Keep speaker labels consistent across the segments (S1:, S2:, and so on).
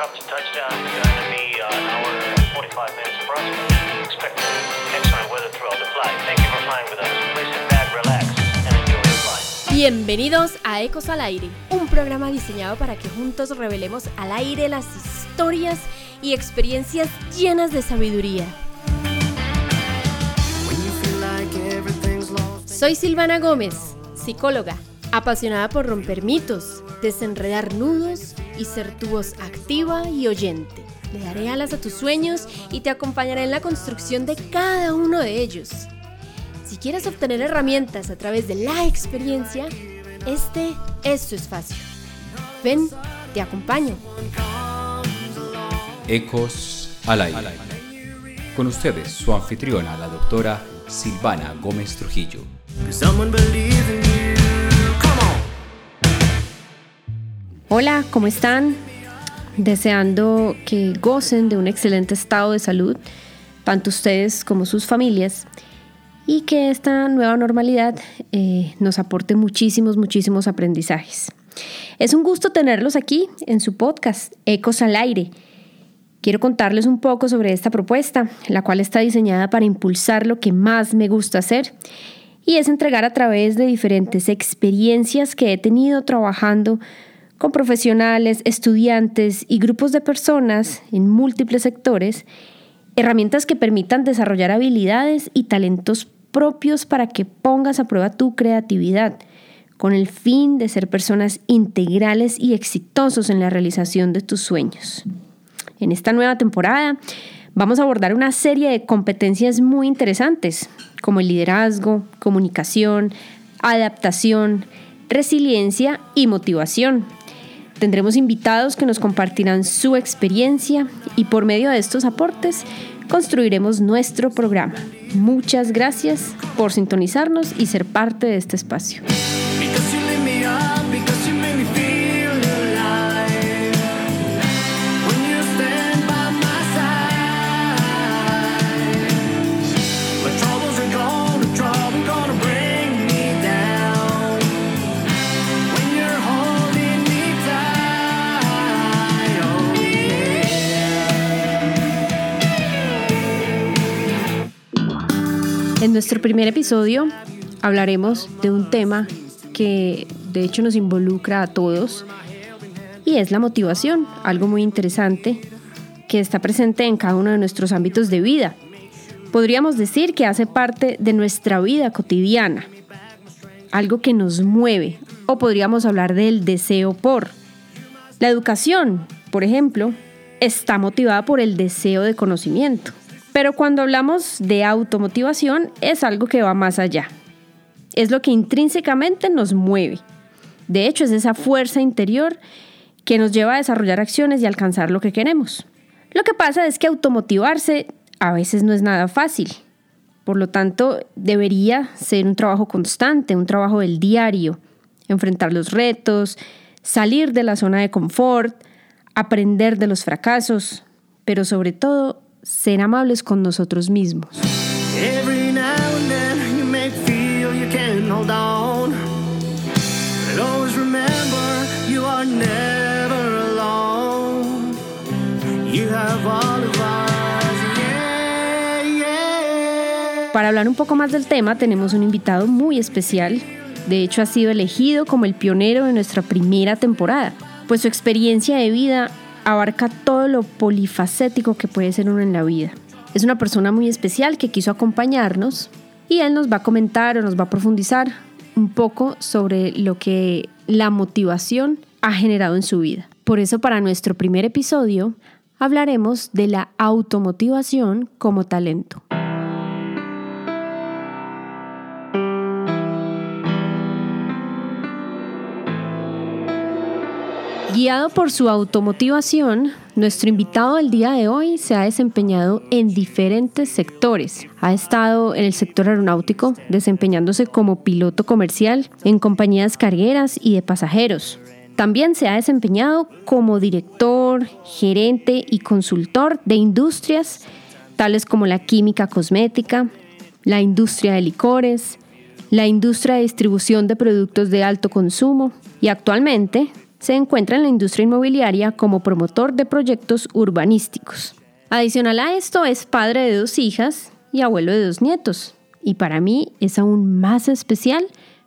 S1: uh, an hour and 45 minutes approximately. Expect excellent weather throughout the flight. Thank you for flying with us. Please sit back, relax, and enjoy your flight.
S2: Bienvenidos a Ecos al Aire, un programa diseñado para que juntos revelemos al aire las historias y experiencias llenas de sabiduría. Soy Silvana Gómez, psicóloga, apasionada por romper mitos, desenredar nudos y ser tu voz activa y oyente. Le daré alas a tus sueños y te acompañaré en la construcción de cada uno de ellos. Si quieres obtener herramientas a través de la experiencia, este es tu espacio. Ven, te acompaño.
S3: Ecos al aire. Con ustedes, su anfitriona, la doctora Silvana Gómez Trujillo.
S2: Hola, ¿cómo están? Deseando que gocen de un excelente estado de salud, tanto ustedes como sus familias, y que esta nueva normalidad eh, nos aporte muchísimos, muchísimos aprendizajes. Es un gusto tenerlos aquí en su podcast, Ecos al Aire. Quiero contarles un poco sobre esta propuesta, la cual está diseñada para impulsar lo que más me gusta hacer y es entregar a través de diferentes experiencias que he tenido trabajando con profesionales, estudiantes y grupos de personas en múltiples sectores, herramientas que permitan desarrollar habilidades y talentos propios para que pongas a prueba tu creatividad, con el fin de ser personas integrales y exitosos en la realización de tus sueños. En esta nueva temporada vamos a abordar una serie de competencias muy interesantes, como el liderazgo, comunicación, adaptación, resiliencia y motivación Tendremos invitados que nos compartirán su experiencia y por medio de estos aportes construiremos nuestro programa. Muchas gracias por sintonizarnos y ser parte de este espacio. En nuestro primer episodio hablaremos de un tema que de hecho nos involucra a todos y es la motivación, algo muy interesante que está presente en cada uno de nuestros ámbitos de vida. Podríamos decir que hace parte de nuestra vida cotidiana, algo que nos mueve, o podríamos hablar del deseo por. La educación, por ejemplo, está motivada por el deseo de conocimiento. Pero cuando hablamos de automotivación es algo que va más allá. Es lo que intrínsecamente nos mueve. De hecho, es esa fuerza interior que nos lleva a desarrollar acciones y alcanzar lo que queremos. Lo que pasa es que automotivarse a veces no es nada fácil. Por lo tanto, debería ser un trabajo constante, un trabajo del diario, enfrentar los retos, salir de la zona de confort, aprender de los fracasos, pero sobre todo ser amables con nosotros mismos. Para hablar un poco más del tema tenemos un invitado muy especial. De hecho ha sido elegido como el pionero de nuestra primera temporada, pues su experiencia de vida abarca todo lo polifacético que puede ser uno en la vida. Es una persona muy especial que quiso acompañarnos y él nos va a comentar o nos va a profundizar un poco sobre lo que la motivación ha generado en su vida. Por eso para nuestro primer episodio hablaremos de la automotivación como talento. Guiado por su automotivación, nuestro invitado del día de hoy se ha desempeñado en diferentes sectores. Ha estado en el sector aeronáutico, desempeñándose como piloto comercial en compañías cargueras y de pasajeros. También se ha desempeñado como director, gerente y consultor de industrias tales como la química cosmética, la industria de licores, la industria de distribución de productos de alto consumo y actualmente se encuentra en la industria inmobiliaria como promotor de proyectos urbanísticos. Adicional a esto, es padre de dos hijas y abuelo de dos nietos. Y para mí es aún más especial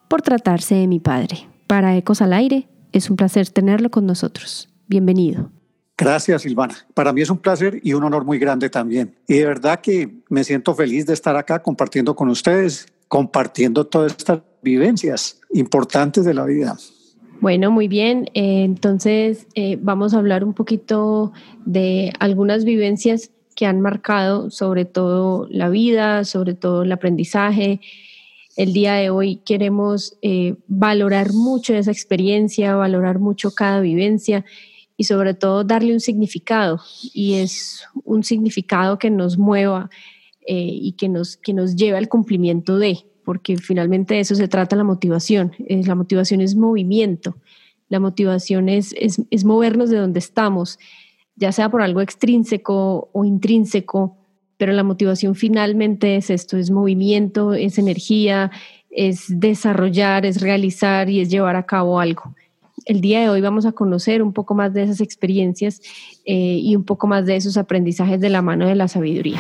S2: por tratarse de mi padre. Para Ecos al Aire, es un placer tenerlo con nosotros. Bienvenido.
S4: Gracias, Silvana. Para mí es un placer y un honor muy grande también. Y de verdad que me siento feliz de estar acá compartiendo con ustedes, compartiendo todas estas vivencias importantes de la vida.
S2: Bueno, muy bien. Eh, entonces eh, vamos a hablar un poquito de algunas vivencias que han marcado sobre todo la vida, sobre todo el aprendizaje. El día de hoy queremos eh, valorar mucho esa experiencia, valorar mucho cada vivencia y sobre todo darle un significado. Y es un significado que nos mueva y que nos, que nos lleve al cumplimiento de, porque finalmente de eso se trata la motivación. Eh, la motivación es movimiento, la motivación es, es, es movernos de donde estamos, ya sea por algo extrínseco o intrínseco, pero la motivación finalmente es esto, es movimiento, es energía, es desarrollar, es realizar y es llevar a cabo algo el día de hoy vamos a conocer un poco más de esas experiencias eh, y un poco más de esos aprendizajes de la mano de la sabiduría.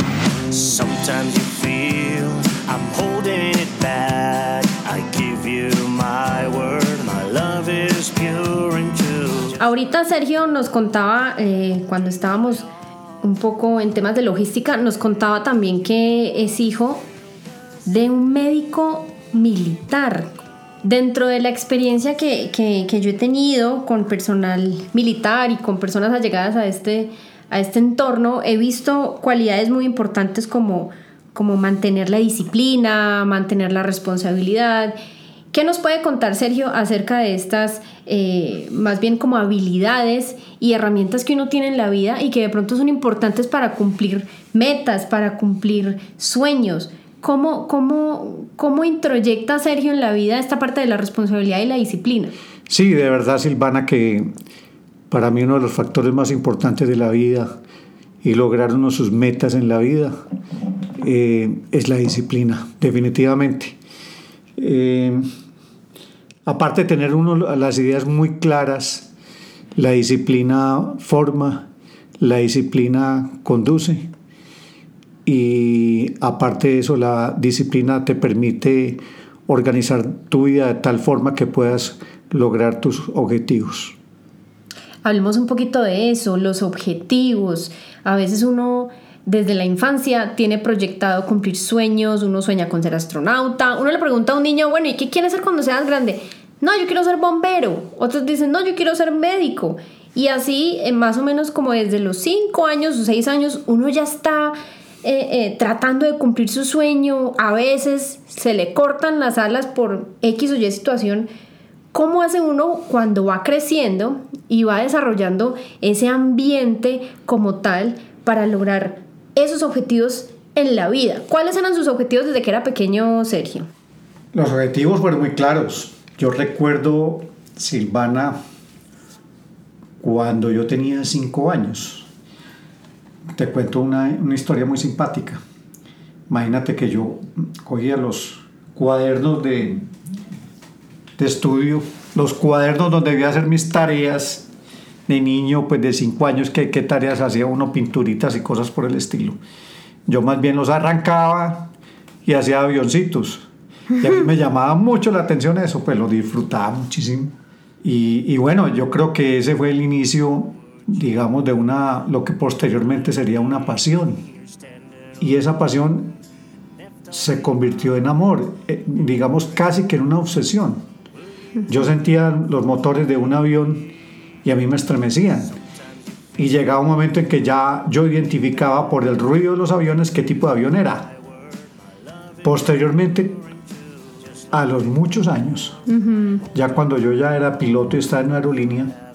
S2: Ahorita Sergio nos contaba, eh, cuando estábamos un poco en temas de logística, nos contaba también que es hijo de un médico militar. Dentro de la experiencia que, yo he tenido con personal militar y con personas allegadas a este, a este entorno, he visto cualidades muy importantes como, como mantener la disciplina, mantener la responsabilidad. ¿Qué nos puede contar Sergio acerca de estas, eh, más bien como habilidades y herramientas que uno tiene en la vida y que de pronto son importantes para cumplir metas, para cumplir sueños? ¿Cómo, cómo, cómo introyecta Sergio en la vida esta parte de la responsabilidad y la disciplina?
S4: Sí, de verdad, Silvana, que para mí uno de los factores más importantes de la vida y lograr uno sus metas en la vida eh, es la disciplina, definitivamente. Eh, aparte de tener uno las ideas muy claras, la disciplina forma, la disciplina conduce y aparte de eso la disciplina te permite organizar tu vida de tal forma que puedas lograr tus objetivos.
S2: Hablemos un poquito de eso, los objetivos. A veces uno desde la infancia tiene proyectado cumplir sueños, uno sueña con ser astronauta, uno le pregunta a un niño, bueno, ¿y qué quieres ser cuando seas grande? No, yo quiero ser bombero. Otros dicen, no, yo quiero ser médico. Y así, más o menos como desde los 5 años o 6 años, uno ya está eh, eh, tratando de cumplir su sueño, a veces se le cortan las alas por X o Y situación. ¿Cómo hace uno cuando va creciendo y va desarrollando ese ambiente como tal para lograr esos objetivos en la vida? ¿Cuáles eran sus objetivos desde que era pequeño, Sergio?
S4: Los objetivos fueron muy claros. Yo recuerdo, Silvana, cuando yo tenía cinco años te cuento una, una, historia muy simpática. Imagínate que yo cogía los cuadernos de, de estudio, los cuadernos donde debía hacer mis tareas de niño, pues de cinco años, que qué tareas hacía uno, pinturitas y cosas por el estilo. Yo más bien los arrancaba y hacía avioncitos. Y a mí me llamaba mucho la atención eso, pues lo disfrutaba muchísimo. Y, y bueno, yo creo que ese fue el inicio digamos, de una, lo que posteriormente sería una pasión. Y esa pasión se convirtió en amor, eh, digamos casi que en una obsesión. Yo sentía los motores de un avión y a mí me estremecían. Y llegaba un momento en que ya yo identificaba por el ruido de los aviones qué tipo de avión era. Posteriormente, a los muchos años, ya cuando yo ya era piloto y estaba en una aerolínea,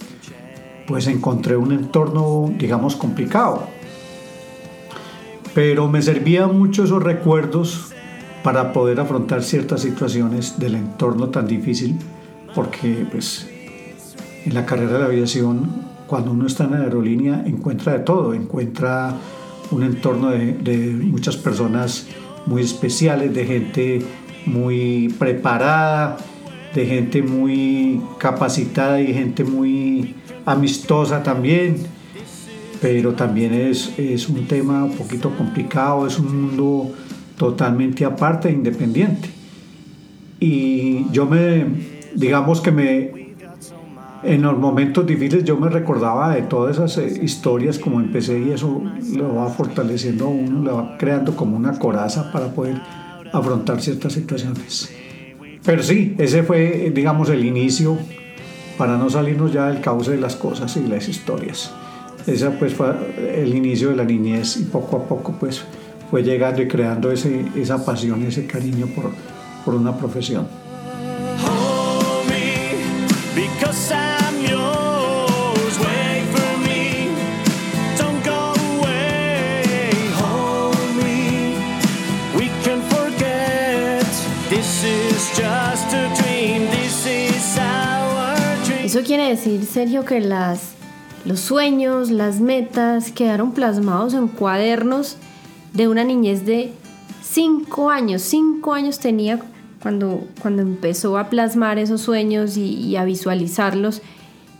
S4: pues encontré un entorno, digamos, complicado. Pero me servían mucho esos recuerdos para poder afrontar ciertas situaciones del entorno tan difícil, porque pues en la carrera de aviación, cuando uno está en la aerolínea, encuentra de todo, encuentra un entorno de, de muchas personas muy especiales, de gente muy preparada, de gente muy capacitada y gente muy amistosa también, pero también es, es un tema un poquito complicado, es un mundo totalmente aparte e independiente. Y yo me, digamos que me, en los momentos difíciles yo me recordaba de todas esas eh, historias como empecé y eso lo va fortaleciendo a uno, le va creando como una coraza para poder afrontar ciertas situaciones. Pero sí, ese fue, digamos, el inicio para no salirnos ya del cauce de las cosas y las historias. Ese pues fue el inicio de la niñez y poco a poco pues fue llegando y creando ese, esa pasión, ese cariño por, por una profesión.
S2: Eso quiere decir, Sergio, que las, los sueños, las metas quedaron plasmados en cuadernos de una niñez de 5 años. 5 años tenía cuando, cuando empezó a plasmar esos sueños y, a visualizarlos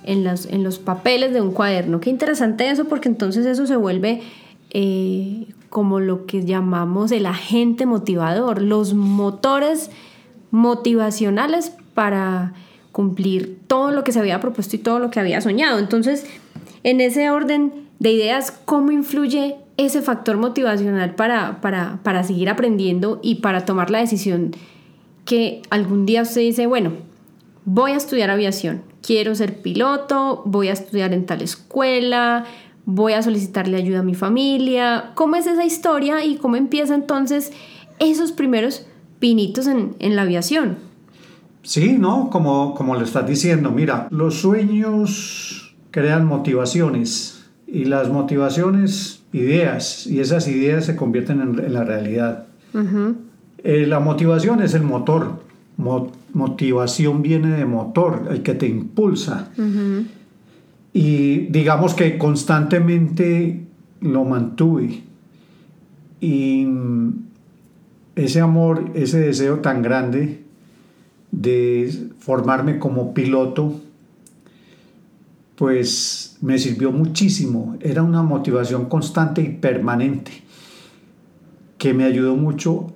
S2: en los, en los papeles de un cuaderno. Qué interesante eso, porque entonces eso se vuelve eh, como lo que llamamos el agente motivador, los motores motivacionales para cumplir todo lo que se había propuesto y todo lo que había soñado. Entonces, en ese orden de ideas, ¿cómo influye ese factor motivacional para, para, para seguir aprendiendo y para tomar la decisión que algún día usted dice, bueno, voy a estudiar aviación, quiero ser piloto, voy a estudiar en tal escuela, voy a solicitarle ayuda a mi familia. ¿Cómo es esa historia y cómo empieza entonces esos primeros pinitos en, en la aviación?
S4: Sí, ¿no? Como, como le estás diciendo, mira, los sueños crean motivaciones y las motivaciones, ideas, y esas ideas se convierten en, la realidad. Eh, la motivación es el motor. motivación viene de motor, el que te impulsa. Y digamos que constantemente lo mantuve. Y ese amor, ese deseo tan grande, de formarme como piloto, pues me sirvió muchísimo. Era una motivación constante y permanente que me ayudó mucho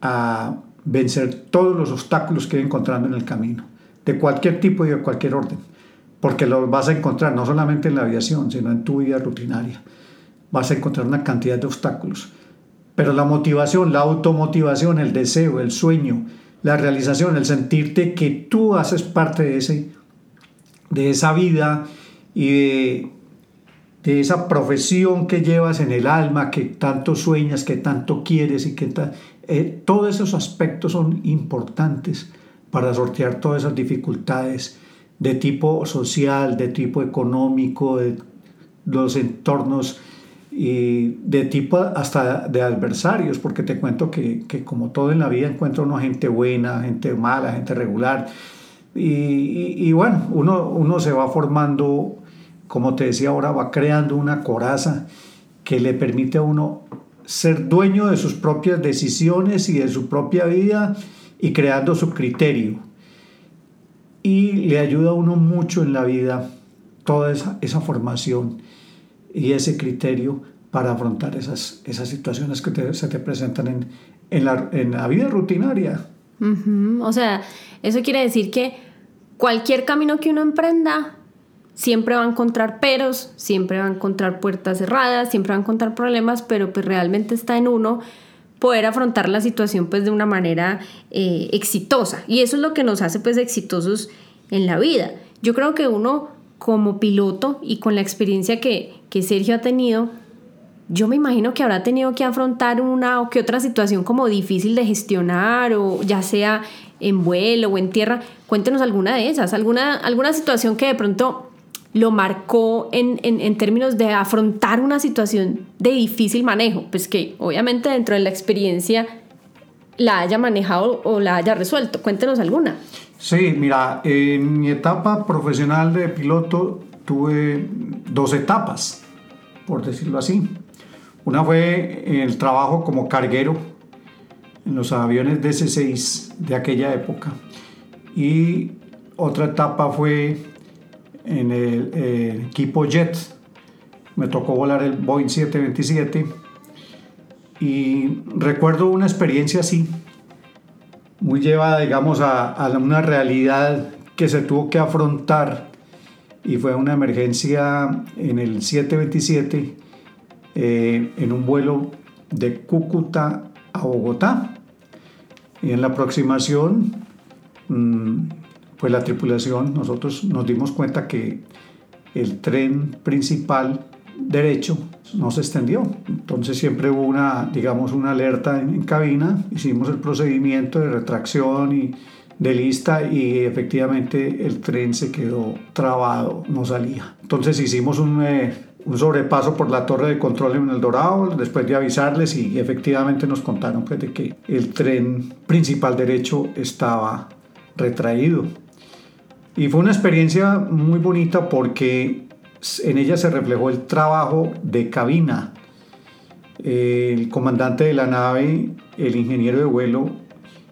S4: a vencer todos los obstáculos que iba encontrando en el camino, de cualquier tipo y de cualquier orden, porque los vas a encontrar no solamente en la aviación, sino en tu vida rutinaria. Vas a encontrar una cantidad de obstáculos. Pero la motivación, la automotivación, el deseo, el sueño, la realización, el sentirte que tú haces parte de, ese, de esa vida y de, esa profesión que llevas en el alma, que tanto sueñas, que tanto quieres y que eh, todos esos aspectos son importantes para sortear todas esas dificultades de tipo social, de tipo económico, de los entornos y de tipo hasta de adversarios, porque te cuento que, que como todo en la vida encuentro una gente buena, gente mala, gente regular. Y, y, bueno, uno, uno se va formando, como te decía ahora, va creando una coraza que le permite a uno ser dueño de sus propias decisiones y de su propia vida y creando su criterio. Y le ayuda a uno mucho en la vida toda esa, esa formación y ese criterio para afrontar esas, esas situaciones que se te presentan en, en, la, en la vida rutinaria.
S2: O sea, eso quiere decir que cualquier camino que uno emprenda siempre va a encontrar peros, siempre va a encontrar puertas cerradas, siempre va a encontrar problemas, pero pues realmente está en uno poder afrontar la situación pues de una manera eh, exitosa. Y eso es lo que nos hace pues exitosos en la vida. Yo creo que uno como piloto y con la experiencia que, que Sergio ha tenido, yo me imagino que habrá tenido que afrontar una o que otra situación como difícil de gestionar o ya sea en vuelo o en tierra. Cuéntenos alguna de esas, alguna, alguna situación que de pronto lo marcó en, en, en, términos de afrontar una situación de difícil manejo, pues que obviamente dentro de la experiencia la haya manejado o la haya resuelto. Cuéntenos alguna.
S4: Sí, mira, en mi etapa profesional de piloto tuve dos etapas, por decirlo así. Una fue el trabajo como carguero en los aviones DC-6 de aquella época. Y otra etapa fue en el, el equipo Jet. Me tocó volar el Boeing 727 y recuerdo una experiencia así, muy llevada, digamos, a, una realidad que se tuvo que afrontar y fue una emergencia en el 727 eh, en un vuelo de Cúcuta a Bogotá. Y en la aproximación, mm, pues la tripulación, nosotros nos dimos cuenta que el tren principal derecho no se extendió. Entonces siempre hubo una, digamos, una alerta en, cabina, hicimos el procedimiento de retracción y de lista y efectivamente el tren se quedó trabado, no salía. Entonces hicimos un, eh, un sobrepaso por la torre de control en el Dorado después de avisarles y efectivamente nos contaron pues, de que el tren principal derecho estaba retraído. Y fue una experiencia muy bonita porque en ella se reflejó el trabajo de cabina. El comandante de la nave, el ingeniero de vuelo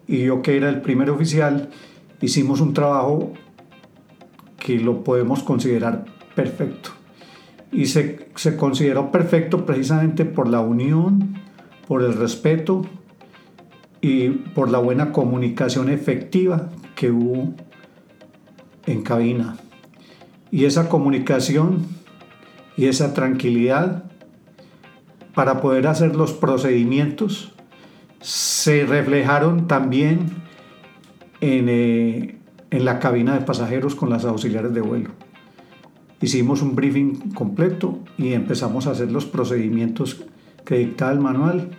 S4: y yo que era el primer oficial, hicimos un trabajo que lo podemos considerar perfecto. Y se, se consideró perfecto precisamente por la unión, por el respeto y por la buena comunicación efectiva que hubo en cabina. Y esa comunicación y esa tranquilidad para poder hacer los procedimientos se reflejaron también en, eh, en, la cabina de pasajeros con las auxiliares de vuelo. Hicimos un briefing completo y empezamos a hacer los procedimientos que dictaba el manual.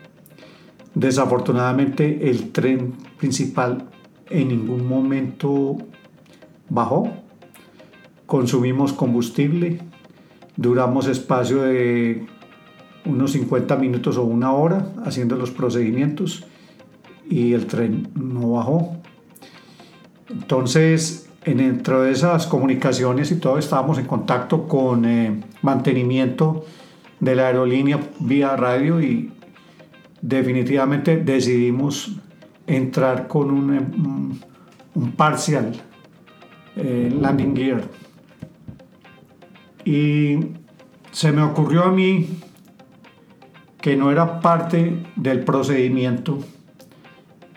S4: Desafortunadamente el tren principal en ningún momento bajó. Consumimos combustible, duramos espacio de unos 50 minutos o una hora haciendo los procedimientos y el tren no bajó. Entonces, dentro de esas comunicaciones y todo, estábamos en contacto con eh, mantenimiento de la aerolínea vía radio y definitivamente decidimos entrar con un, un parcial eh, landing gear. Y se me ocurrió a mí que no era parte del procedimiento,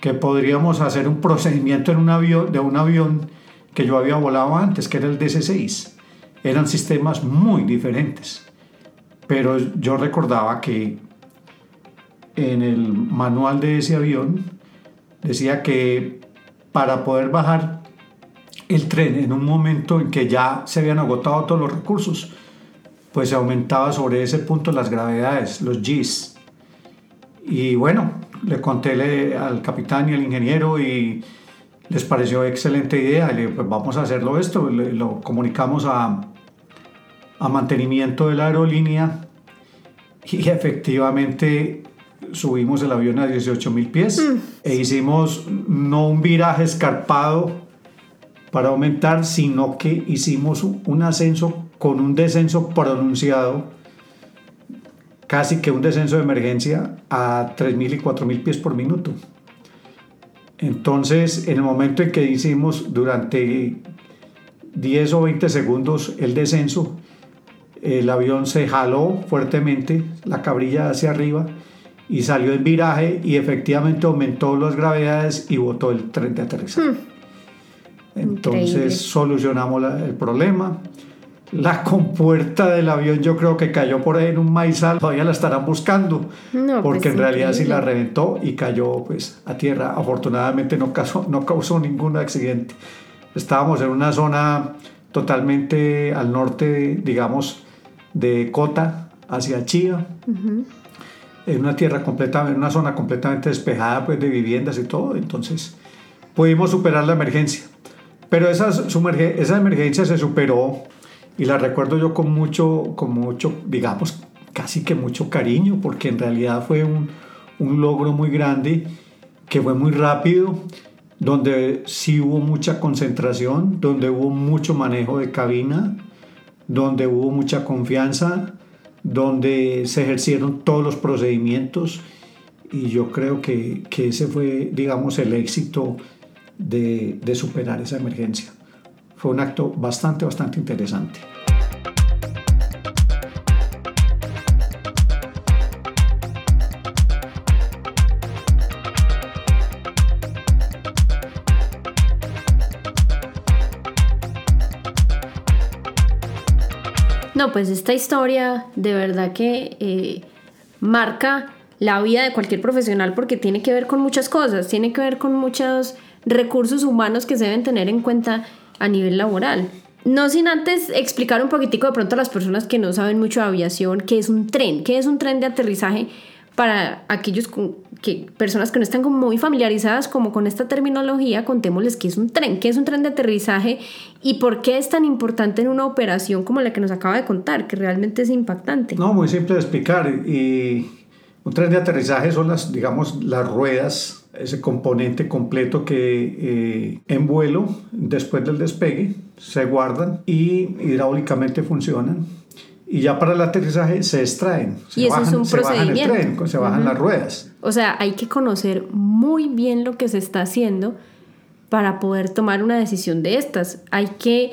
S4: que podríamos hacer un procedimiento en un avión, de un avión que yo había volado antes, que era el DC-6. Eran sistemas muy diferentes, pero yo recordaba que en el manual de ese avión decía que para poder bajar el tren en un momento en que ya se habían agotado todos los recursos, pues se aumentaba sobre ese punto las gravedades, los Gs. Y bueno, le conté al capitán y al ingeniero y les pareció excelente idea. Le dije, pues vamos a hacerlo esto. lo comunicamos a, a mantenimiento de la aerolínea y efectivamente subimos el avión a 18 mil pies mm. e hicimos no un viraje escarpado para aumentar, sino que hicimos un ascenso con un descenso pronunciado, casi que un descenso de emergencia a 3.000 y 4.000 pies por minuto. Entonces, en el momento en que hicimos durante 10 o 20 segundos el descenso, el avión se jaló fuertemente, la cabrilla hacia arriba, y salió en viraje y efectivamente aumentó las gravedades y botó el tren de aterrizaje. Hmm. Entonces solucionamos el problema. La compuerta del avión yo creo que cayó por ahí en un maizal, todavía la estarán buscando, porque pues en realidad sí la reventó y cayó pues a tierra. Afortunadamente no causó, no causó ningún accidente. Estábamos en una zona totalmente al norte, digamos, de Cota hacia Chía, en una tierra completamente, en una zona completamente despejada pues de viviendas y todo, entonces pudimos superar la emergencia. Pero esa, esa emergencia se superó y la recuerdo yo con mucho, con mucho, digamos, casi que mucho cariño, porque en realidad fue un, un logro muy grande, que fue muy rápido, donde sí hubo mucha concentración, donde hubo mucho manejo de cabina, donde hubo mucha confianza, donde se ejercieron todos los procedimientos y yo creo que, que ese fue, digamos, el éxito de, superar esa emergencia. Fue un acto bastante, bastante interesante.
S2: No, pues esta historia de verdad que eh, marca la vida de cualquier profesional porque tiene que ver con muchas cosas, tiene que ver con muchos recursos humanos que se deben tener en cuenta a nivel laboral. No sin antes explicar un poquitico de pronto a las personas que no saben mucho de aviación qué es un tren, qué es un tren de aterrizaje para aquellos que, personas que no están como muy familiarizadas como con esta terminología, contémosles qué es un tren, qué es un tren de aterrizaje y por qué es tan importante en una operación como la que nos acaba de contar, que realmente es impactante.
S4: No, muy simple de explicar. Y un tren de aterrizaje son las, digamos, las ruedas, ese componente completo que eh, en vuelo, después del despegue, se guardan y hidráulicamente funcionan y ya para el aterrizaje se extraen. Se
S2: y eso es un
S4: se
S2: procedimiento.
S4: Bajan el tren, se bajan las ruedas.
S2: O sea, hay que conocer muy bien lo que se está haciendo para poder tomar una decisión de estas. Hay que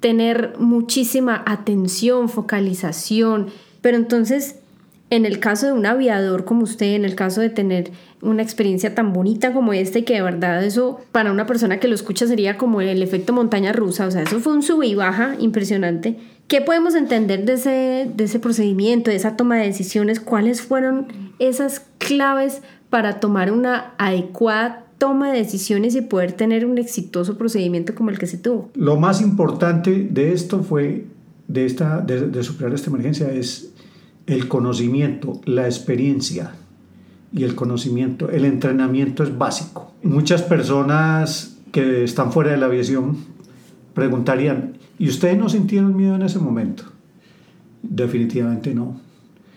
S2: tener muchísima atención, focalización. Pero entonces, en el caso de un aviador como usted, en el caso de tener una experiencia tan bonita como esta y que de verdad eso para una persona que lo escucha sería como el efecto montaña rusa, o sea, eso fue un sub y baja impresionante ¿Qué podemos entender de ese, de ese procedimiento, de esa toma de decisiones? ¿Cuáles fueron esas claves para tomar una adecuada toma de decisiones y poder tener un exitoso procedimiento como el que se tuvo?
S4: Lo más importante de esto fue, de, esta, de, de superar esta emergencia, es el conocimiento, la experiencia y el conocimiento. El entrenamiento es básico. Muchas personas que están fuera de la aviación preguntarían, ¿Y ustedes no sintieron miedo en ese momento? Definitivamente no.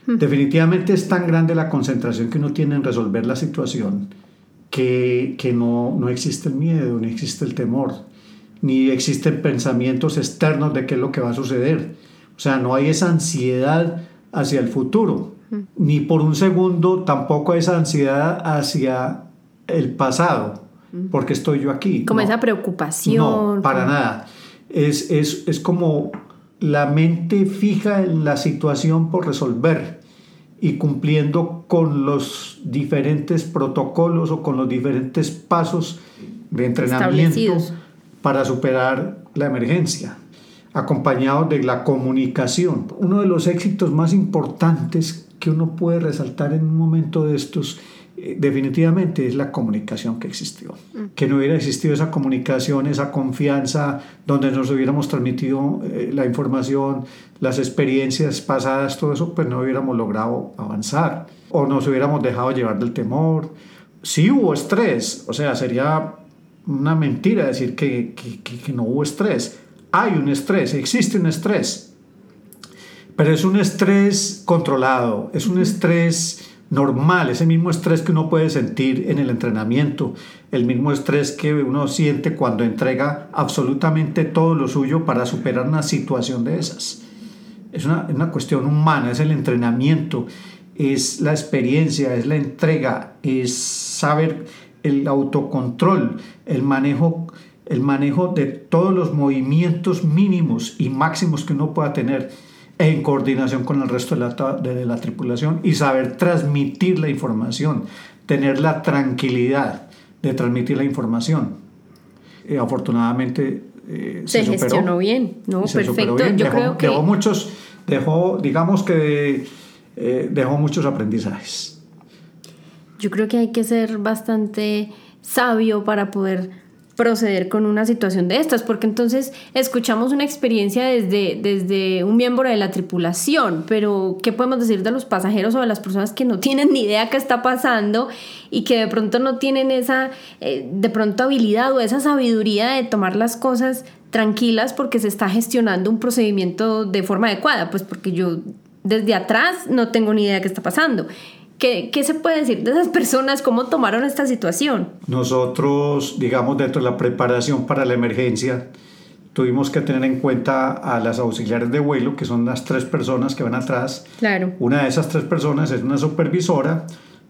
S4: Hmm. Definitivamente es tan grande la concentración que uno tiene en resolver la situación que, que no, no existe el miedo, ni existe el temor, ni existen pensamientos externos de qué es lo que va a suceder. O sea, no hay esa ansiedad hacia el futuro, ni por un segundo tampoco esa ansiedad hacia el pasado, porque estoy yo aquí.
S2: Como esa preocupación.
S4: No, para nada. Es, es, es como la mente fija en la situación por resolver y cumpliendo con los diferentes protocolos o con los diferentes pasos de entrenamiento para superar la emergencia, acompañado de la comunicación. Uno de los éxitos más importantes que uno puede resaltar en un momento de estos eh, definitivamente es la comunicación que existió. Mm. Que no hubiera existido esa comunicación, esa confianza, donde nos hubiéramos transmitido eh, la información, las experiencias pasadas, todo eso, pues no hubiéramos logrado avanzar o nos hubiéramos dejado llevar del temor. Sí hubo estrés, o sea, sería una mentira decir que, que, que no hubo estrés. Hay un estrés, existe un estrés, pero es un estrés controlado, es un estrés normal, ese mismo estrés que uno puede sentir en el entrenamiento, el mismo estrés que uno siente cuando entrega absolutamente todo lo suyo para superar una situación de esas. Es una, una cuestión humana, es el entrenamiento, es la experiencia, es la entrega, es saber el autocontrol, el manejo, el manejo de todos los movimientos mínimos y máximos que uno pueda tener en coordinación con el resto de la, de la tripulación y saber transmitir la información, tener la tranquilidad de transmitir la información. Eh, afortunadamente
S2: eh, se, se gestionó bien, ¿no? Perfecto.
S4: Yo dejó, creo que dejó muchos, dejó, digamos que eh, dejó muchos aprendizajes.
S2: Yo creo que hay que ser bastante sabio para poder proceder con una situación de estas, porque entonces escuchamos una experiencia desde, desde un miembro de la tripulación, pero ¿qué podemos decir de los pasajeros o de las personas que no tienen ni idea qué está pasando y que de pronto no tienen esa, eh, de pronto habilidad o esa sabiduría de tomar las cosas tranquilas porque se está gestionando un procedimiento de forma adecuada? Pues porque yo desde atrás no tengo ni idea de qué está pasando. ¿Qué, ¿Qué, se puede decir de esas personas? ¿Cómo tomaron esta situación?
S4: Nosotros, digamos, dentro de la preparación para la emergencia, tuvimos que tener en cuenta a las auxiliares de vuelo, que son las tres personas que van atrás.
S2: Claro.
S4: Una de esas tres personas es una supervisora,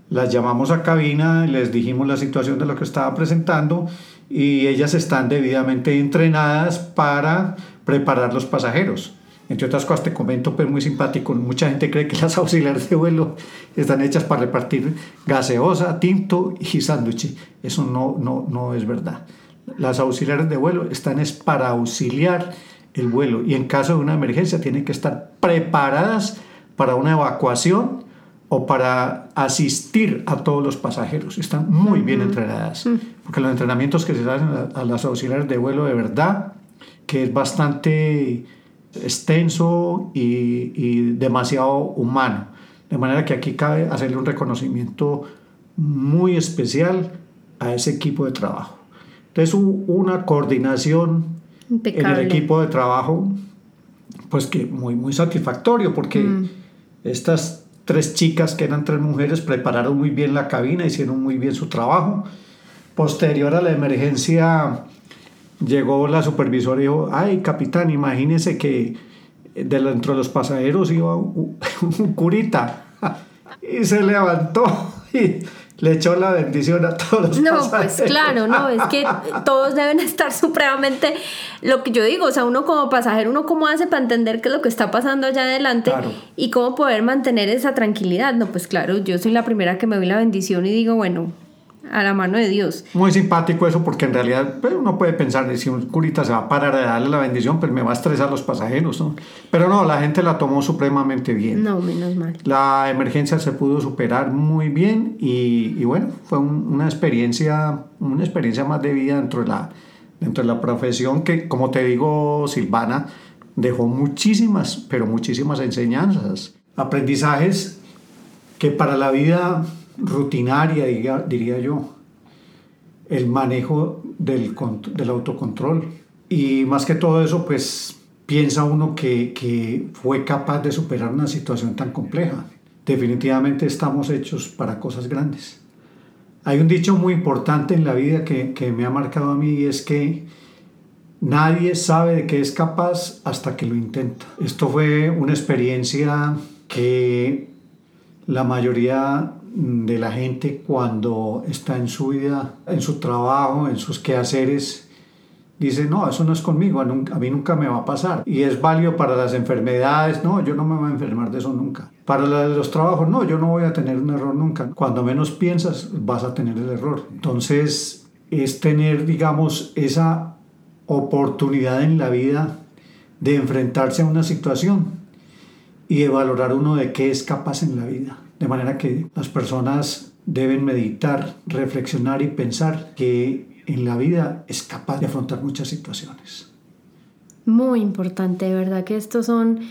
S4: las llamamos a cabina, les dijimos la situación de lo que estaba presentando y ellas están debidamente entrenadas para preparar los pasajeros. Entre otras cosas, te comento, pero pues, muy simpático, mucha gente cree que las auxiliares de vuelo están hechas para repartir gaseosa, tinto y sándwich. Eso no, no, no es verdad. Las auxiliares de vuelo están es para auxiliar el vuelo y en caso de una emergencia tienen que estar preparadas para una evacuación o para asistir a todos los pasajeros. Están muy bien entrenadas, porque los entrenamientos que se hacen a, las auxiliares de vuelo de verdad, que es bastante extenso y, y, demasiado humano. De manera que aquí cabe hacerle un reconocimiento muy especial a ese equipo de trabajo. Entonces hubo una coordinación en el equipo de trabajo, pues que muy, muy satisfactorio, porque mm. estas tres chicas que eran tres mujeres prepararon muy bien la cabina, hicieron muy bien su trabajo. Posterior a la emergencia llegó la supervisora y dijo, ay capitán, imagínese que dentro de los pasajeros iba un, un curita y se levantó y le echó la bendición a todos los
S2: No, pues claro, no, es que todos deben estar supremamente, lo que yo digo, o sea, uno como pasajero, uno cómo hace para entender qué es lo que está pasando allá adelante y cómo poder mantener esa tranquilidad. No, pues claro, yo soy la primera que me doy la bendición y digo, bueno, a la mano de Dios.
S4: Muy simpático eso porque en realidad pues, uno puede pensar, si un curita se va a parar a darle la bendición, pues me va a estresar los pasajeros, ¿no? Pero no, la gente la tomó supremamente bien.
S2: No, menos mal.
S4: La emergencia se pudo superar muy bien y, y bueno, fue una experiencia, una experiencia más de vida dentro de, la, dentro de la profesión que, como te digo, Silvana, dejó muchísimas, pero muchísimas enseñanzas, aprendizajes que para la vida rutinaria, diría yo, el manejo del, del autocontrol. Y más que todo eso, pues piensa uno que, que, fue capaz de superar una situación tan compleja. Definitivamente estamos hechos para cosas grandes. Hay un dicho muy importante en la vida que, que me ha marcado a mí y es que nadie sabe de qué es capaz hasta que lo intenta. Esto fue una experiencia que la mayoría de la gente cuando está en su vida, en su trabajo, en sus quehaceres, dice, no, eso no es conmigo, a, mí nunca me va a pasar. Y es válido para las enfermedades, no, yo no me voy a enfermar de eso nunca. Para los trabajos, no, yo no voy a tener un error nunca. Cuando menos piensas, vas a tener el error. Entonces, es tener, digamos, esa oportunidad en la vida de enfrentarse a una situación y de valorar uno de qué es capaz en la vida. De manera que las personas deben meditar, reflexionar y pensar que en la vida es capaz de afrontar muchas situaciones.
S2: Muy importante, de verdad que estos son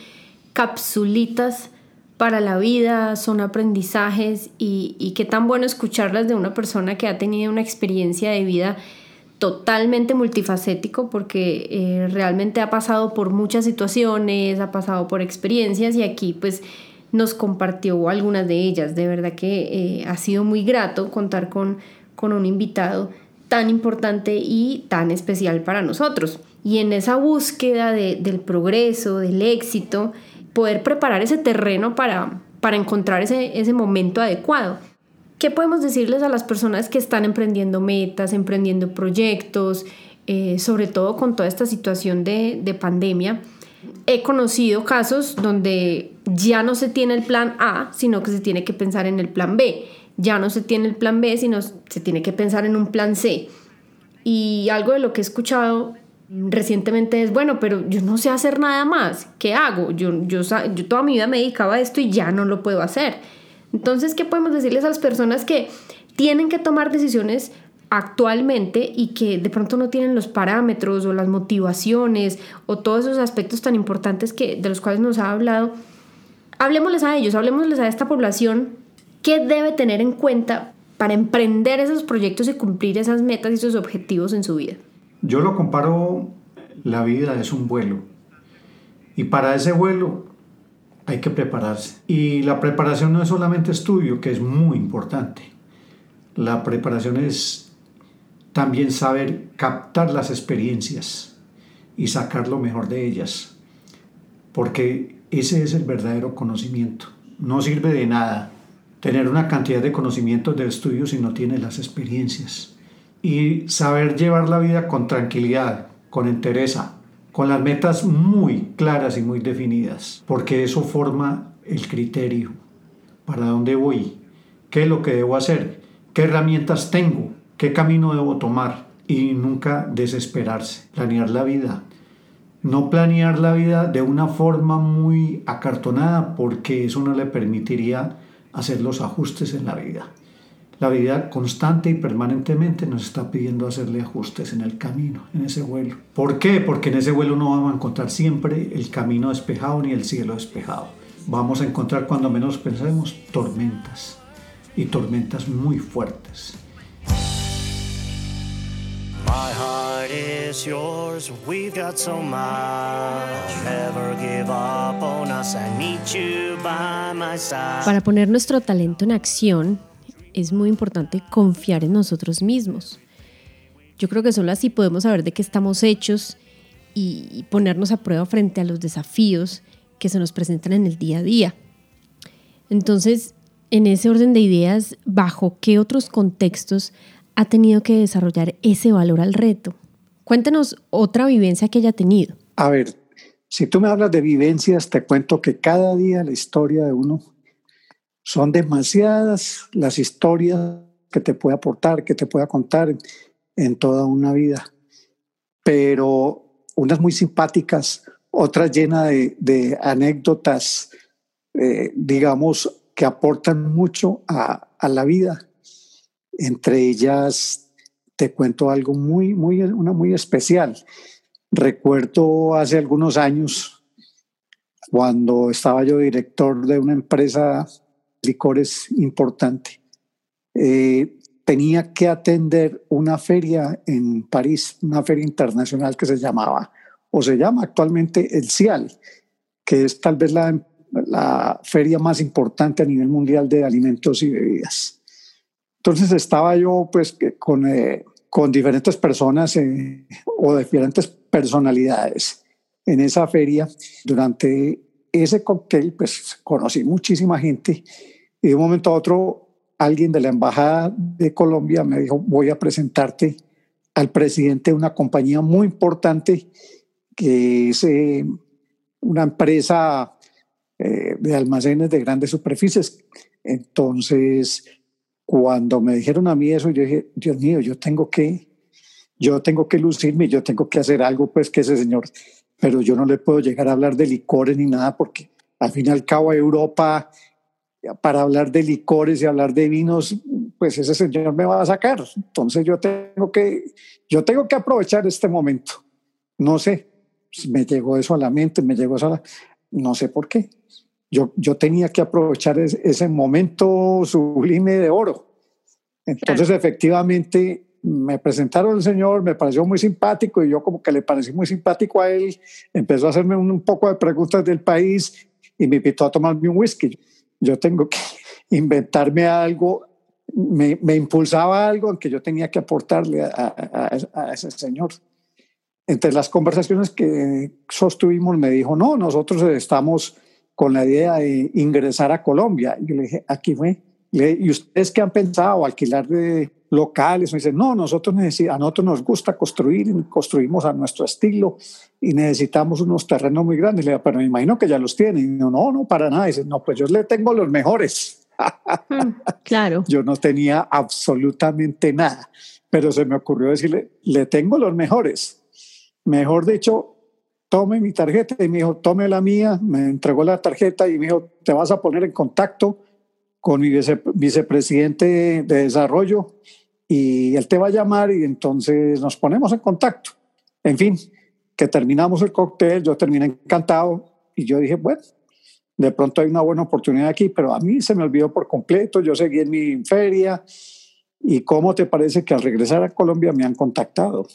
S2: capsulitas para la vida, son aprendizajes y, y qué tan bueno escucharlas de una persona que ha tenido una experiencia de vida totalmente multifacético porque eh, realmente ha pasado por muchas situaciones, ha pasado por experiencias y aquí pues nos compartió algunas de ellas. De verdad que eh, ha sido muy grato contar con, con un invitado tan importante y tan especial para nosotros. Y en esa búsqueda del progreso, del éxito, poder preparar ese terreno para, para encontrar ese, ese momento adecuado. ¿Qué podemos decirles a las personas que están emprendiendo metas, emprendiendo proyectos, eh, sobre todo con toda esta situación de, de pandemia? He conocido casos donde ya no se tiene el plan A, sino que se tiene que pensar en el plan B. Ya no se tiene el plan B, sino se tiene que pensar en un plan C. Y algo de lo que he escuchado recientemente es, bueno, pero yo no sé hacer nada más. ¿Qué hago? Yo, yo, yo toda mi vida me dedicaba a esto y ya no lo puedo hacer. Entonces, ¿qué podemos decirles a las personas que tienen que tomar decisiones actualmente y que de pronto no tienen los parámetros o las motivaciones o todos esos aspectos tan importantes que, de los cuales nos ha hablado, hablemosles a ellos, hablemosles a esta población qué debe tener en cuenta para emprender esos proyectos y cumplir esas metas y esos objetivos en su vida.
S4: Yo lo comparo, la vida es un vuelo y para ese vuelo hay que prepararse. Y la preparación no es solamente estudio, que es muy importante. La preparación es también saber captar las experiencias y sacar lo mejor de ellas, porque ese es el verdadero conocimiento. No sirve de nada tener una cantidad de conocimientos de estudios si no tienes las experiencias. Y saber llevar la vida con tranquilidad, con entereza, con las metas muy claras y muy definidas, porque eso forma el criterio. ¿Para dónde voy? ¿Qué es lo que debo hacer? ¿Qué herramientas tengo? ¿Qué camino debo tomar? Y nunca desesperarse, planear la vida. No planear la vida de una forma muy acartonada porque eso no le permitiría hacer los ajustes en la vida. La vida constante y permanentemente nos está pidiendo hacerle ajustes en el camino, en ese vuelo. ¿Por qué? Porque en ese vuelo no vamos a encontrar siempre el camino despejado ni el cielo despejado. Vamos a encontrar cuando menos pensemos tormentas y tormentas muy fuertes. My heart is yours, we've got so much.
S2: Never give up on us, I need you by my side. Para poner nuestro talento en acción, es muy importante confiar en nosotros mismos. Yo creo que solo así podemos saber de qué estamos hechos y ponernos a prueba frente a los desafíos que se nos presentan en el día a día. Entonces, en ese orden de ideas, ¿bajo qué otros contextos ha tenido que desarrollar ese valor al reto? Cuéntenos otra vivencia que haya tenido.
S4: A ver, si tú me hablas de vivencias, te cuento que cada día la historia de uno son demasiadas las historias que te puede aportar, que te pueda contar en toda una vida. Pero unas muy simpáticas, otras llenas de, anécdotas, eh, digamos, que aportan mucho a, la vida. Entre ellas te cuento algo muy, muy, una muy especial. Recuerdo hace algunos años, cuando estaba yo director de una empresa de licores importante, eh, tenía que atender una feria en París, una feria internacional que se llamaba, o se llama actualmente el CIAL, que es tal vez la la feria más importante a nivel mundial de alimentos y bebidas. Entonces estaba yo pues con, eh, con diferentes personas eh, o diferentes personalidades en esa feria. Durante ese cóctel pues conocí muchísima gente y de un momento a otro alguien de la Embajada de Colombia me dijo voy a presentarte al presidente de una compañía muy importante que es eh, una empresa eh, de almacenes de grandes superficies. Entonces, cuando me dijeron a mí eso, yo dije, Dios mío, yo tengo que, yo tengo que lucirme, yo tengo que hacer algo, pues que ese señor, pero yo no le puedo llegar a hablar de licores ni nada, porque al fin y al cabo Europa, para hablar de licores y hablar de vinos, pues ese señor me va a sacar. Entonces yo tengo que, yo tengo que aprovechar este momento. No sé, me llegó eso a la mente, me llegó eso a la, no sé por qué yo, yo tenía que aprovechar ese momento sublime de oro. Entonces, efectivamente, me presentaron el señor, me pareció muy simpático y yo como que le parecí muy simpático a él, empezó a hacerme un, poco de preguntas del país y me invitó a tomarme un whisky. Yo tengo que inventarme algo, me, me impulsaba algo que yo tenía que aportarle a, a ese señor. Entre las conversaciones que sostuvimos me dijo, no, nosotros estamos con la idea de ingresar a Colombia. Y yo le dije, aquí fue. ¿Y ustedes qué han pensado? ¿Alquilar de locales? Me dice, no, nosotros a nosotros nos gusta construir, construimos a nuestro estilo y necesitamos unos terrenos muy grandes. Le digo, pero me imagino que ya los tienen. no, no, no, para nada. Dice, no, pues yo le tengo los mejores.
S2: Mm, claro.
S4: yo no tenía absolutamente nada, pero se me ocurrió decirle, le tengo los mejores. Mejor dicho, tome mi tarjeta. Y me dijo, tome la mía, me entregó la tarjeta y me dijo, te vas a poner en contacto con mi vicepresidente de desarrollo y él te va a llamar y entonces nos ponemos en contacto. En fin, que terminamos el cóctel, yo terminé encantado y yo dije, bueno, de pronto hay una buena oportunidad aquí, pero a mí se me olvidó por completo, yo seguí en mi feria. Y cómo te parece que al regresar a Colombia me han contactado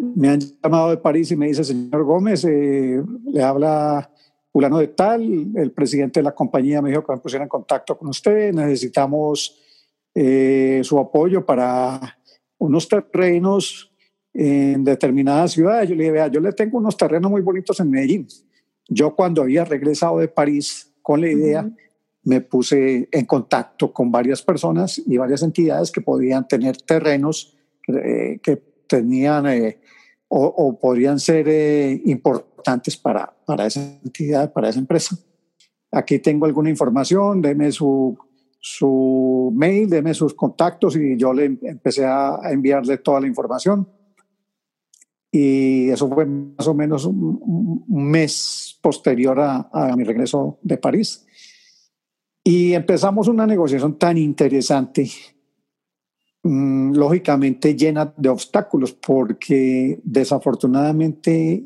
S4: me han llamado de París y me dice, señor Gómez, eh, le habla fulano de tal, el presidente de la compañía me dijo que me pusiera en contacto con usted, necesitamos eh, su apoyo para unos terrenos en determinadas ciudades. Yo le dije, vea, yo le tengo unos terrenos muy bonitos en Medellín. Yo cuando había regresado de París con la idea me puse en contacto con varias personas y varias entidades que podían tener terrenos eh, que tenían eh, o, podrían ser eh, importantes para, para esa entidad, para esa empresa. Aquí tengo alguna información, deme su, su mail, deme sus contactos y yo le empecé a enviarle toda la información. Y eso fue más o menos un, mes posterior a mi regreso de París. Y empezamos una negociación tan interesante, mmm, lógicamente llena de obstáculos, porque desafortunadamente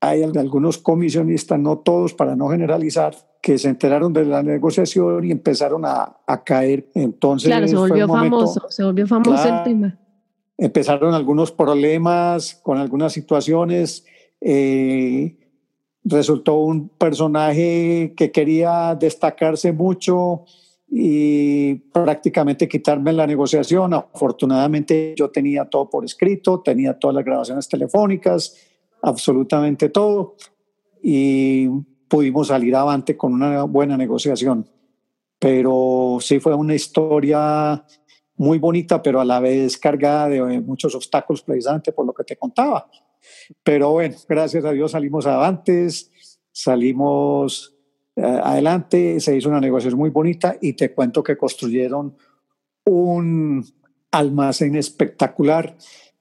S4: hay algunos comisionistas, no todos, para no generalizar, que se enteraron de la negociación y empezaron a, a caer. Entonces,
S2: claro, se volvió momento, famoso, se volvió famoso el tema.
S4: Empezaron algunos problemas con algunas situaciones. Eh, resultó un personaje que quería destacarse mucho y prácticamente quitarme la negociación. Afortunadamente yo tenía todo por escrito, tenía todas las grabaciones telefónicas, absolutamente todo y pudimos salir avante con una buena negociación. Pero sí fue una historia muy bonita, pero a la vez cargada de muchos obstáculos precisamente por lo que te contaba. Pero bueno, gracias a Dios salimos avantes, salimos eh, adelante, se hizo una negociación muy bonita y te cuento que construyeron un almacén espectacular.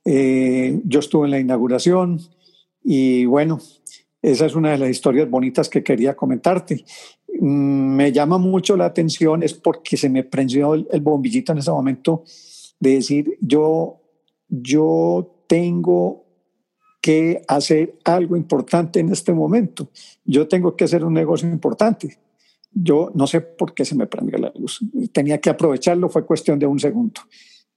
S4: Eh, yo estuve en la inauguración y bueno, esa es una de las historias bonitas que quería comentarte. Mm, me llama mucho la atención es porque se me prendió el, el bombillito en ese momento de decir, yo, yo tengo que hacer algo importante en este momento. Yo tengo que hacer un negocio importante. Yo no sé por qué se me prendió la luz. Tenía que aprovecharlo, fue cuestión de un segundo.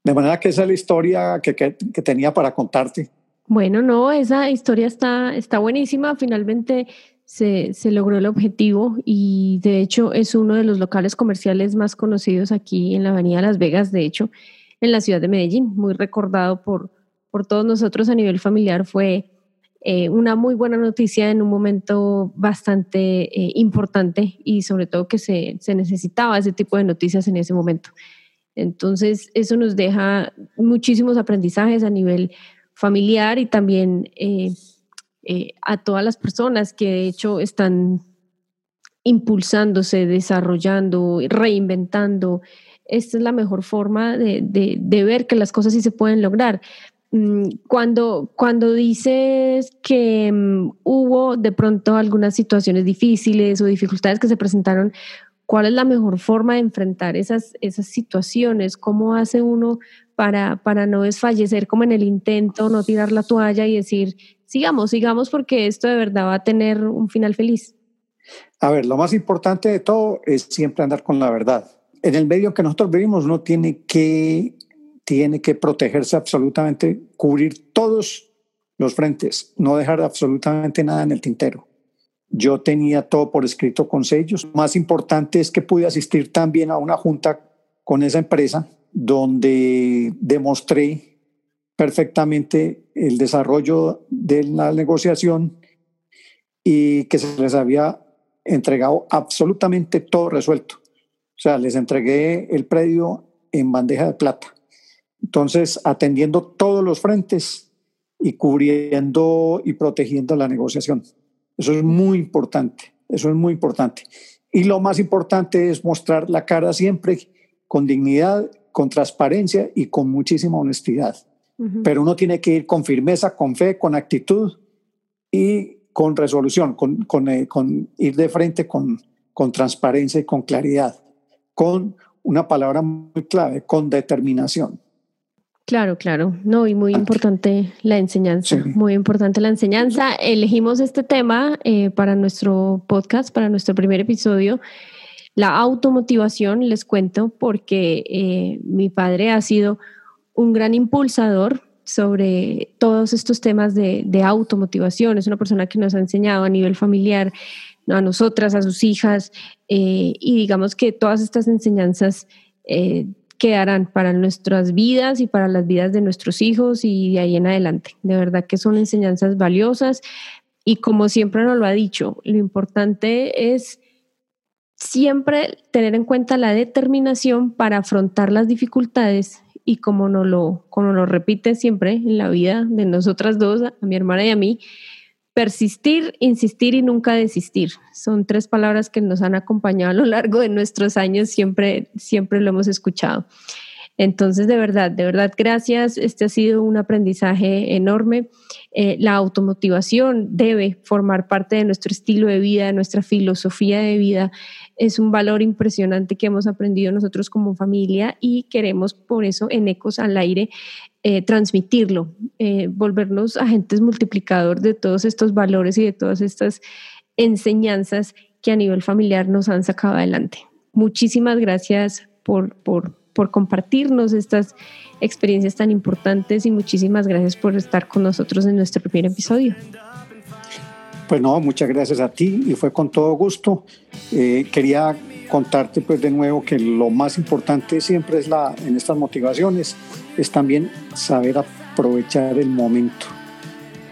S4: De manera que esa es la historia que, que, tenía para contarte.
S2: Bueno, no, esa historia está, está buenísima. Finalmente se, se, logró el objetivo y de hecho es uno de los locales comerciales más conocidos aquí en la Avenida Las Vegas, de hecho, en la ciudad de Medellín, muy recordado por, por todos nosotros a nivel familiar fue eh, una muy buena noticia en un momento bastante eh, importante y sobre todo que se, se, necesitaba ese tipo de noticias en ese momento. Entonces, eso nos deja muchísimos aprendizajes a nivel familiar y también eh, eh a todas las personas que de hecho están impulsándose, desarrollando, reinventando. Esta es la mejor forma de, de, de ver que las cosas sí se pueden lograr. Mm, cuando, cuando dices que um, hubo de pronto algunas situaciones difíciles o dificultades que se presentaron, ¿cuál es la mejor forma de enfrentar esas, esas situaciones? ¿Cómo hace uno para, para no desfallecer como en el intento, no tirar la toalla y decir, sigamos, sigamos porque esto de verdad va a tener un final feliz?
S4: A ver, lo más importante de todo es siempre andar con la verdad. En el medio que nosotros vivimos uno tiene que tiene que protegerse absolutamente, cubrir todos los frentes, no dejar absolutamente nada en el tintero. Yo tenía todo por escrito con sellos. Más importante es que pude asistir también a una junta con esa empresa donde demostré perfectamente el desarrollo de la negociación y que se les había entregado absolutamente todo resuelto. O sea, les entregué el predio en bandeja de plata. Entonces, atendiendo todos los frentes y cubriendo y protegiendo la negociación. Eso es muy importante, eso es muy importante. Y lo más importante es mostrar la cara siempre con dignidad, con transparencia y con muchísima honestidad. Uh -huh. Pero uno tiene que ir con firmeza, con fe, con actitud y con resolución, con, con, eh, con ir de frente con, con transparencia y con claridad, con una palabra muy clave, con determinación.
S2: Claro, claro. No, y muy importante la enseñanza. Sí. Muy importante la enseñanza. Elegimos este tema eh, para nuestro podcast, para nuestro primer episodio. La automotivación, les cuento, porque eh, mi padre ha sido un gran impulsador sobre todos estos temas de, de, automotivación. Es una persona que nos ha enseñado a nivel familiar, a nosotras, a sus hijas, eh, y digamos que todas estas enseñanzas eh, quedarán para nuestras vidas y para las vidas de nuestros hijos y de ahí en adelante. De verdad que son enseñanzas valiosas y como siempre nos lo ha dicho, lo importante es siempre tener en cuenta la determinación para afrontar las dificultades y como nos lo, como lo repite siempre en la vida de nosotras dos, a mi hermana y a mí, persistir, insistir y nunca desistir. Son tres palabras que nos han acompañado a lo largo de nuestros años, siempre, siempre lo hemos escuchado. Entonces, de verdad, de verdad, gracias. Este ha sido un aprendizaje enorme. Eh, la automotivación debe formar parte de nuestro estilo de vida, de nuestra filosofía de vida. Es un valor impresionante que hemos aprendido nosotros como familia y queremos por eso en Ecos al Aire eh, transmitirlo, eh, volvernos agentes multiplicador de todos estos valores y de todas estas enseñanzas que a nivel familiar nos han sacado adelante. Muchísimas gracias por, por por compartirnos estas experiencias tan importantes y muchísimas gracias por estar con nosotros en nuestro primer episodio.
S4: Pues no, muchas gracias a ti y fue con todo gusto. Eh, quería contarte pues de nuevo que lo más importante siempre es la, en estas motivaciones, es también saber aprovechar el momento,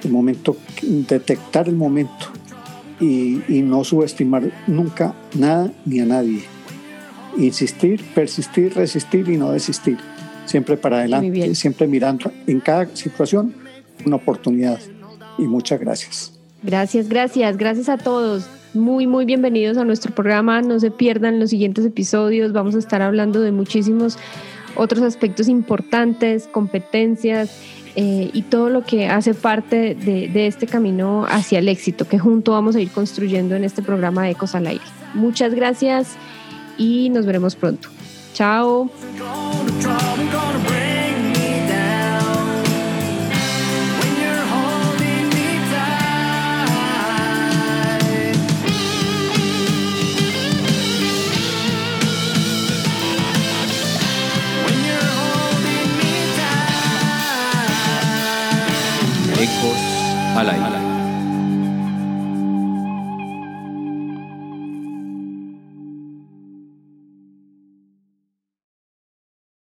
S4: el momento, detectar el momento y, y no subestimar nunca nada ni a nadie insistir, persistir, resistir y no desistir. Siempre para adelante, siempre mirando en cada situación una oportunidad. Y muchas gracias.
S2: Gracias, gracias, gracias a todos. Muy, muy bienvenidos a nuestro programa. No se pierdan los siguientes episodios. Vamos a estar hablando de muchísimos otros aspectos importantes, competencias eh, y todo lo que hace parte de, de, este camino hacia el éxito que junto vamos a ir construyendo en este programa de Ecos al Aire. Muchas gracias y nos veremos pronto. Chao.
S3: Ecos al aire.